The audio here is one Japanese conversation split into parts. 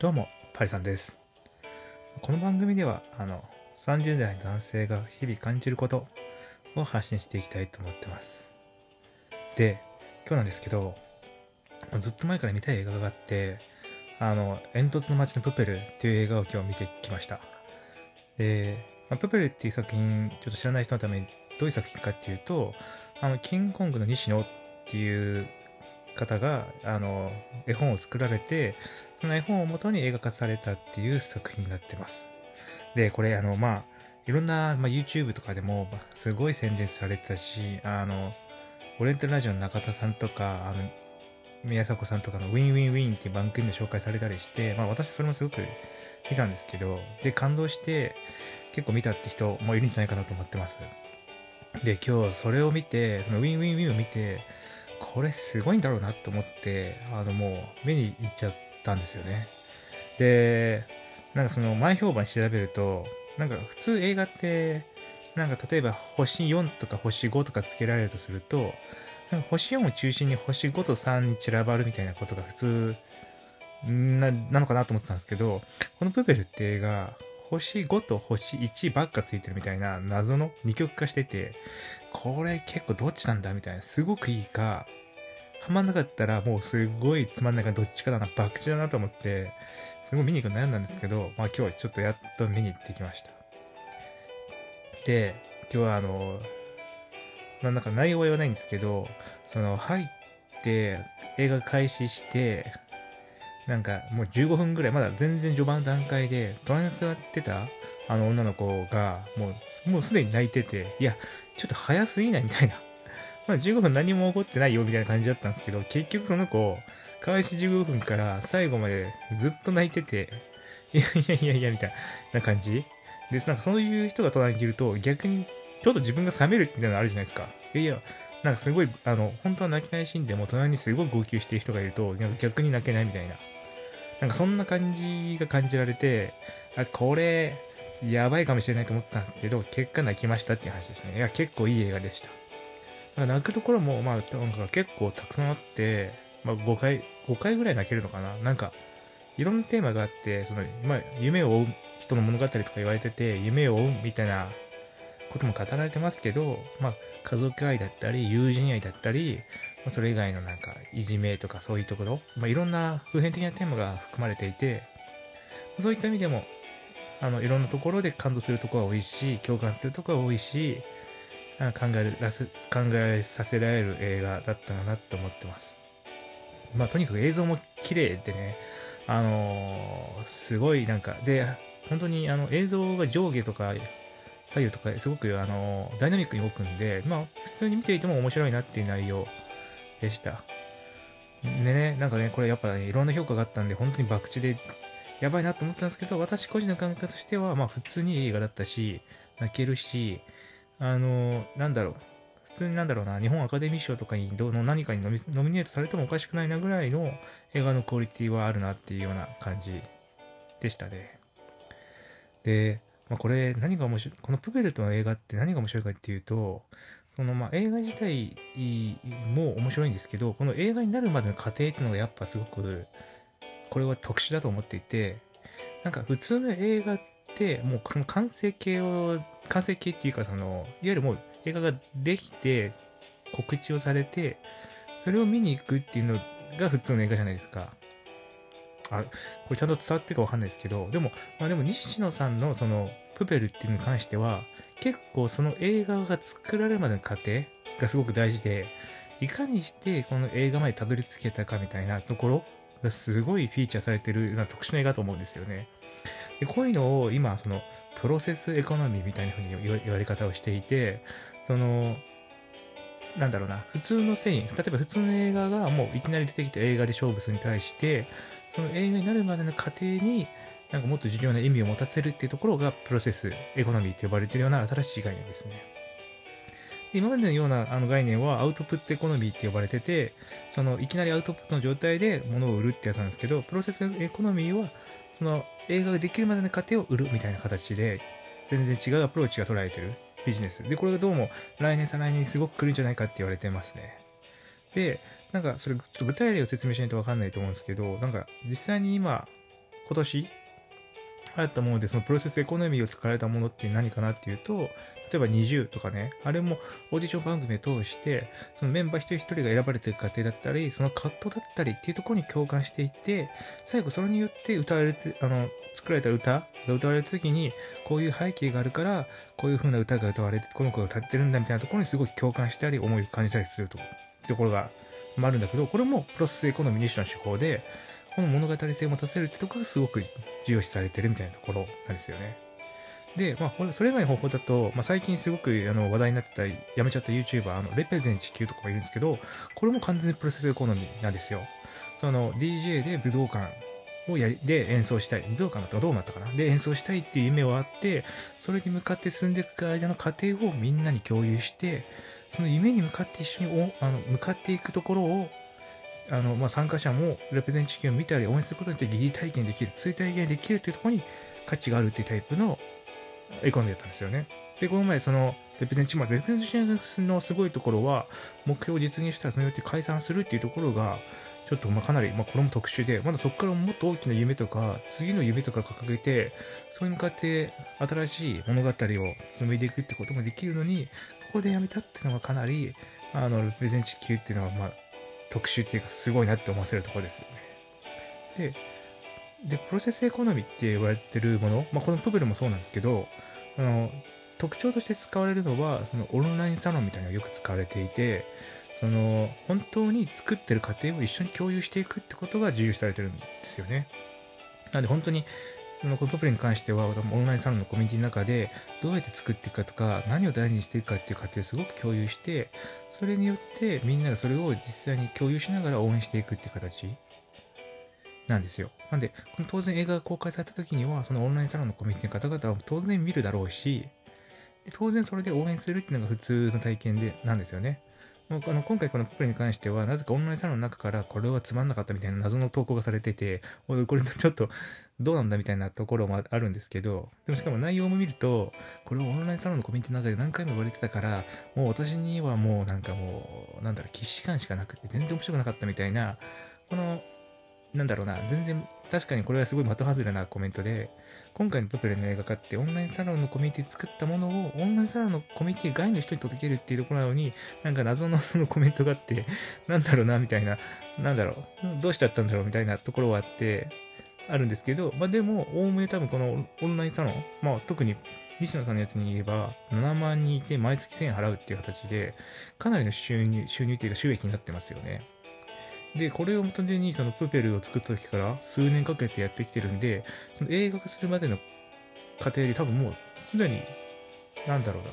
どうも、パリさんです。この番組では、あの、30代の男性が日々感じることを発信していきたいと思ってます。で、今日なんですけど、ずっと前から見たい映画があって、あの、煙突の街のプペルっていう映画を今日見てきました。で、まあプペルっていう作品、ちょっと知らない人のためにどういう作品かっていうと、あの、キングコングの西野っていう方が、あの、絵本を作られて、その絵本をもとに映画化されたっていう作品になってます。で、これ、あの、まあ、いろんな、まあ、YouTube とかでも、すごい宣伝されてたし、あの、オリエンタルラジオの中田さんとか、あの、宮迫さんとかのウィンウィンウィンっていう番組で紹介されたりして、まあ私それもすごく見たんですけど、で、感動して結構見たって人もいるんじゃないかなと思ってます。で、今日それを見て、そのウィンウィンウィンを見て、これすごいんだろうなと思って、あのもう観に行っちゃったんですよね。で、なんかその前評判調べると、なんか普通映画って、なんか例えば星4とか星5とかつけられるとすると、星4を中心に星5と3に散らばるみたいなことが普通なのかなと思ってたんですけど、このプペルって映画、星5と星1ばっかついてるみたいな謎の二極化してて、これ結構どっちなんだみたいな、すごくいいか、ハマんなかったらもうすごいつまんないからどっちかだな、博打だなと思って、すごい見に行くの悩んだんですけど、まあ今日はちょっとやっと見に行ってきました。で、今日はあの、まあなんか内容は言わないんですけど、その入って映画開始して、なんかもう15分ぐらい、まだ全然序盤の段階で、隣に座ってたあの女の子が、もう、もうすでに泣いてて、いや、ちょっと早すぎない？みたいな。まあ15分何も起こってないよみたいな感じだったんですけど、結局その子、開始15分から最後までずっと泣いてて、いやいやいやいやみたいな感じで、なんかそういう人が隣にいると逆にちょっと自分が冷めるみたいなのあるじゃないですか。いやいや、なんかすごい、あの、本当は泣きないシーンでも隣にすごい号泣してる人がいると、なんか逆に泣けないみたいな。なんかそんな感じが感じられて、あ、これ、やばいかもしれないと思ったんですけど、結果泣きましたっていう話ですね。いや、結構いい映画でした。だから泣くところも、まあ、なんか結構たくさんあって、まあ5回、5回ぐらい泣けるのかななんか、いろんなテーマがあって、その、まあ、夢を追う人の物語とか言われてて、夢を追うみたいなことも語られてますけど、まあ、家族愛だったり、友人愛だったり、まあ、それ以外のなんか、いじめとかそういうところ、まあ、いろんな普遍的なテーマが含まれていて、そういった意味でも、あの、いろんなところで感動するところが多いし、共感するところが多いし、考えらせ、考えさせられる映画だったかなと思ってます。まあ、とにかく映像も綺麗でね、あのーすごいなんか、で、本当にあの映像が上下とか左右とかすごくあのダイナミックに動くんで、まあ普通に見ていても面白いなっていう内容でした。でね、なんかね、これやっぱね、いろんな評価があったんで、本当に博打でやばいなと思ったんですけど、私個人の感覚としては、まあ普通に映画だったし、泣けるし、あの、なんだろう、普通になんだろうな、日本アカデミー賞とかにどの何かにノミネートされてもおかしくないなぐらいの映画のクオリティはあるなっていうような感じでしたね。で、まあ、これ何が面白い、このプペルトの映画って何が面白いかっていうと、そのまあ映画自体も面白いんですけど、この映画になるまでの過程っていうのがやっぱすごく、これは特殊だと思っていて、なんか普通の映画って、もうその完成形を、完成形っていうかその、いわゆるもう映画ができて、告知をされて、それを見に行くっていうのが普通の映画じゃないですか。あ、これちゃんと伝わってるかわかんないですけど、でも、まあでも西野さんのその、プペルっていうのに関しては、結構その映画が作られるまでの過程がすごく大事で、いかにしてこの映画までたどり着けたかみたいなところがすごいフィーチャーされてるような特殊な映画だと思うんですよね。で、こういうのを今、その、プロセスエコノミーみたいな風に言われ方をしていて、その、なんだろうな、普通の繊維、例えば普通の映画がもういきなり出てきた映画で勝負するに対して、その映画になるまでの過程に、なんかもっと重要な意味を持たせるっていうところがプロセスエコノミーと呼ばれてるような新しい概念ですね。今までのようなあの概念はアウトプットエコノミーって呼ばれてて、そのいきなりアウトプットの状態で物を売るってやつなんですけど、プロセスエコノミーはその映画ができるまでの過程を売るみたいな形で、全然違うアプローチが捉えてるビジネス。で、これがどうも来年再来年にすごく来るんじゃないかって言われてますね。で、なんかそれちょっと具体例を説明しないとわかんないと思うんですけど、なんか実際に今、今年流行ったもので、そのプロセスエコノミーを使われたものって何かなっていうと、例えば20とかね、あれもオーディション番組を通して、そのメンバー一人一人が選ばれていく過程だったり、その葛藤だったりっていうところに共感していって、最後それによって歌われて、あの、作られた歌が歌われた時に、こういう背景があるから、こういう風な歌が歌われて、この子が歌ってるんだみたいなところにすごく共感したり、思いを感じたりするとところがあるんだけど、これもプロセスエコノミー西の手法で、この物語性を持たせるってところがすごく重要視されてるみたいなところなんですよね。で、まあ、それ以外の方法だと、まあ、最近すごくあの話題になってた、やめちゃった YouTuber、あの、レペゼン地球とかがいるんですけど、これも完全にプロセスエコノミーなんですよ。その、DJ で武道館をやり、で演奏したい。武道館だったらどうなったかなで演奏したいっていう夢はあって、それに向かって進んでいく間の過程をみんなに共有して、その夢に向かって一緒におあの向かっていくところをあの、まあ、参加者もレペゼン地球を見たり応援することによって疑似体験できる、追体験できるというところに価値があるっていうタイプのエコノミーだったんですよね。で、この前、その、レペゼンチーム、レペゼンチームのすごいところは、目標を実現したらそれによって解散するっていうところが、ちょっとまあかなり、まあ、これも特殊で、まだそこからもっと大きな夢とか、次の夢とか掲げて、それに向かって新しい物語を紡いでいくってこともできるのに、ここでやめたっていうのがかなり、あの、レペゼン地球っていうのは、まあ、特殊っていうか、すごいなって思わせるところですよね。で、で、プロセスエコノミーって言われてるもの、まあ、このプブルもそうなんですけど、あの、特徴として使われるのは、そのオンラインサロンみたいなのがよく使われていて、その、本当に作ってる過程を一緒に共有していくってことが重要視されてるんですよね。なんで本当に、このプブルに関しては、オンラインサロンのコミュニティの中で、どうやって作っていくかとか、何を大事にしていくかっていう過程をすごく共有して、それによってみんながそれを実際に共有しながら応援していくっていう形なんですよ。なんで、この当然映画が公開された時には、そのオンラインサロンのコミュニティの方々は当然見るだろうし、で当然それで応援するっていうのが普通の体験で、なんですよね。もうあの今回このポプリに関しては、なぜかオンラインサロンの中からこれはつまんなかったみたいな謎の投稿がされてて、お、これちょっとどうなんだみたいなところもあるんですけど、でもしかも内容も見ると、これをオンラインサロンのコミュニティの中で何回も言われてたから、もう私にはもうなんかもう、なんだろう、既視感しかなくて全然面白くなかったみたいな、このなんだろうな、全然、確かにこれはすごい的外れなコメントで、今回のポピュラーの映画化ってオンラインサロンのコミュニティ作ったものをオンラインサロンのコミュニティ外の人に届けるっていうところなのに、なんか謎のそのコメントがあって、なんだろうな、みたいな、なんだろう、どうしちゃったんだろう、みたいなところはあって、あるんですけど、まあでも、おおむね多分このオンラインサロン、まあ特に西野さんのやつに言えば、7万人いて毎月1000円払うっていう形で、かなりの収入、収入っていうか収益になってますよね。で、これを元手にそのプペルを作った時から数年かけてやってきてるんで、その映画化するまでの過程で多分もうすでに、なんだろうな、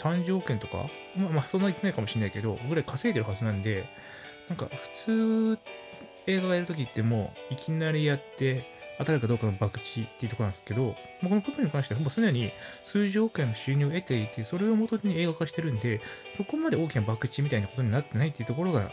30億円とか、まあ、まあ、そんな言ってないかもしれないけど、ぐらい稼いでるはずなんで、なんか普通、映画がやるときってもういきなりやって、当たるかどうかの博打っていうところなんですけど、まあ、このプペルに関してはもうすでに数十億円の収入を得ていて、それを元に映画化してるんで、そこまで大きな博打みたいなことになってないっていうところが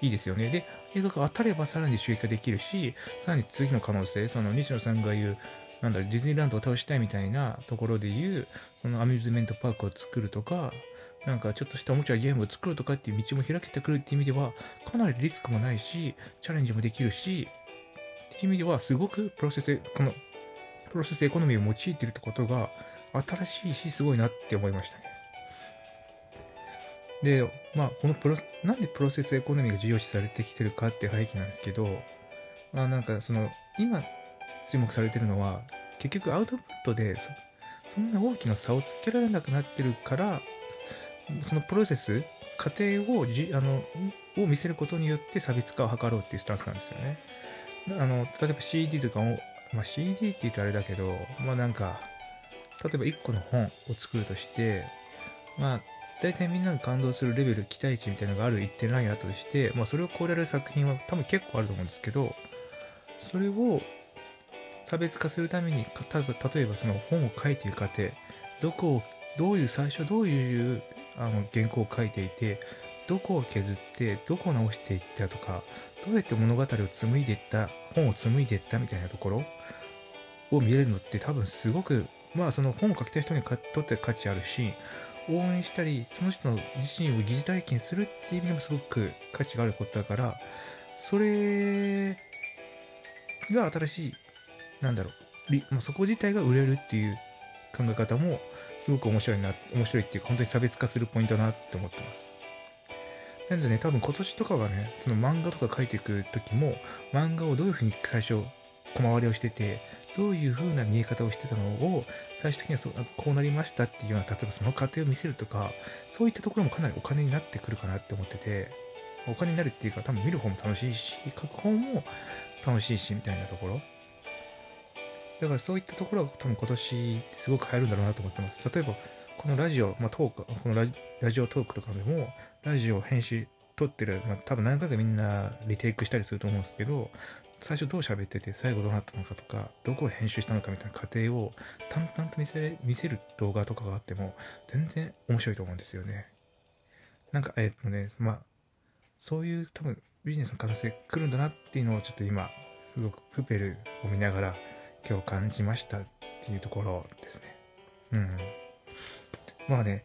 いいですよね。で、映画が当たればさらに収益化できるし、さらに次の可能性、その西野さんが言う、なんだろ、ディズニーランドを倒したいみたいなところで言う、そのアミューズメントパークを作るとか、なんかちょっとしたおもちゃゲームを作るとかっていう道も開けてくるっていう意味では、かなりリスクもないし、チャレンジもできるし、っていう意味では、すごくプロセス、この、プロセスエコノミーを用いてるってことが、新しいし、すごいなって思いましたね。で、まあ、このプロ、なんでプロセスエコノミーが重要視されてきてるかって背景なんですけど、まあなんかその、今注目されてるのは、結局アウトプットでそ、そんな大きな差をつけられなくなってるから、そのプロセス、過程をじ、あの、を見せることによって差別化を図ろうっていうスタンスなんですよね。あの、例えば CD とかを、まあ CD って言うとあれだけど、まあなんか、例えば1個の本を作るとして、まあ、大体みんなが感動するレベル、期待値みたいなのがある一定ラインあったとして、まあそれを超えられる作品は多分結構あると思うんですけど、それを差別化するために、例えばその本を書いている過程、どこを、どういう最初どういうあの原稿を書いていて、どこを削って、どこを直していったとか、どうやって物語を紡いでいった、本を紡いでいったみたいなところを見れるのって多分すごく、まあその本を書きたい人にとって価値あるし、応援したり、その人の自身を疑似体験するっていう意味でもすごく価値があることだから、それが新しいなんだろうりもうそこ自体が売れるっていう考え方もすごく面白いな面白いっていうか本当に差別化するポイントだなって思ってます。なんでね多分今年とかはねその漫画とか描いていく時も漫画をどういうふうに最初小回りをしててどういう風な見え方をしてたのを最終的にはそうこうなりましたっていうような例えばその過程を見せるとかそういったところもかなりお金になってくるかなって思っててお金になるっていうか多分見る方も楽しいし書く方も楽しいしみたいなところ。だからそういったところが多分今年すごく流行るんだろうなと思ってます。例えばこのラジオ、まあ、トークこのラジラジオトークとかでもラジオ編集撮ってる、まあ、多分何回かみんなリテイクしたりすると思うんですけど最初どう喋ってて最後どうなったのかとかどこを編集したのかみたいな過程を淡々と見せ見せる動画とかがあっても全然面白いと思うんですよね。なんかえっとねまあそういう多分ビジネスの可能性来るんだなっていうのをちょっと今すごくプペルを見ながら今日感じましたっていうところですね。うん。まあね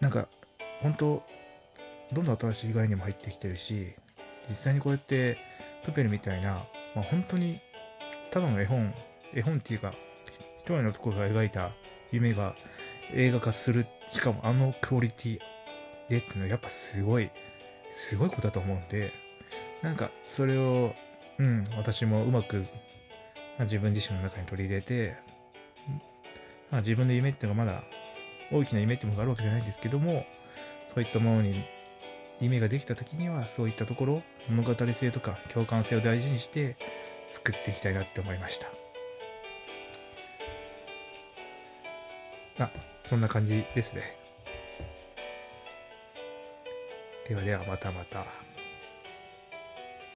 なんか本当どんどん新しい概念も入ってきてるし実際にこうやってプペルみたいな、まあ、本当にただの絵本絵本っていうか一人の男が描いた夢が映画化するしかもあのクオリティでっていうのはやっぱすごいすごいことだと思うんでなんかそれをうん私もうまく、まあ、自分自身の中に取り入れて、まあ、自分の夢っていうのがまだ大きな夢ってものがあるわけじゃないんですけどもそういったものに夢ができた時にはそういったところ物語性とか共感性を大事にして作っていきたいなって思いましたあそんな感じですねではではまたまた。